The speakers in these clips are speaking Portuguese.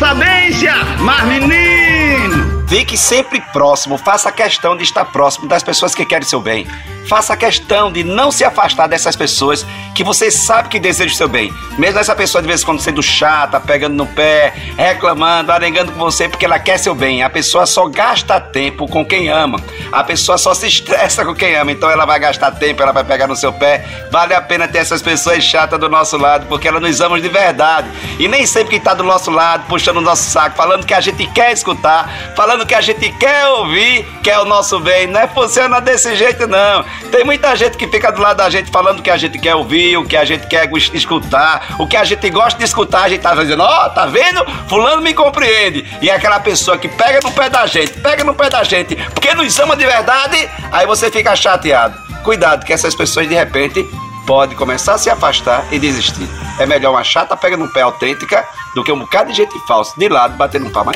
sabência, mas menino! Fique sempre próximo, faça questão de estar próximo das pessoas que querem seu bem. Faça questão de não se afastar dessas pessoas que você sabe que desejam o seu bem. Mesmo essa pessoa de vez em quando sendo chata, pegando no pé, reclamando, arengando com você porque ela quer seu bem. A pessoa só gasta tempo com quem ama. A pessoa só se estressa com quem ama. Então ela vai gastar tempo, ela vai pegar no seu pé. Vale a pena ter essas pessoas chatas do nosso lado porque elas nos amam de verdade. E nem sempre quem está do nosso lado, puxando o nosso saco, falando que a gente quer escutar, falando que a gente quer ouvir, que é o nosso bem. Não é funciona desse jeito, não. Tem muita gente que fica do lado da gente falando que a gente quer ouvir, o que a gente quer escutar, o que a gente gosta de escutar, a gente tá dizendo, ó, oh, tá vendo? Fulano me compreende. E é aquela pessoa que pega no pé da gente, pega no pé da gente, porque nos ama de verdade, aí você fica chateado. Cuidado, que essas pessoas de repente podem começar a se afastar e desistir. É melhor uma chata pega no pé autêntica do que um bocado de gente falsa de lado batendo palma.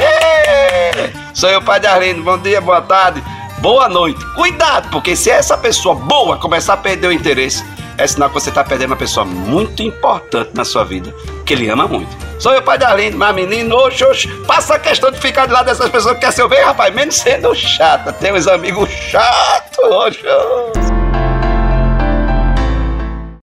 Sou eu, pai de Arlindo. Bom dia, boa tarde boa noite. Cuidado, porque se essa pessoa boa começar a perder o interesse, é sinal que você está perdendo uma pessoa muito importante na sua vida, que ele ama muito. Sou eu, pai da Arlindo, mas menino, oxe, oxe, passa a questão de ficar de lado dessas pessoas que quer seu bem, rapaz, menos sendo chata. Tem uns amigos chatos, oxe. oxe.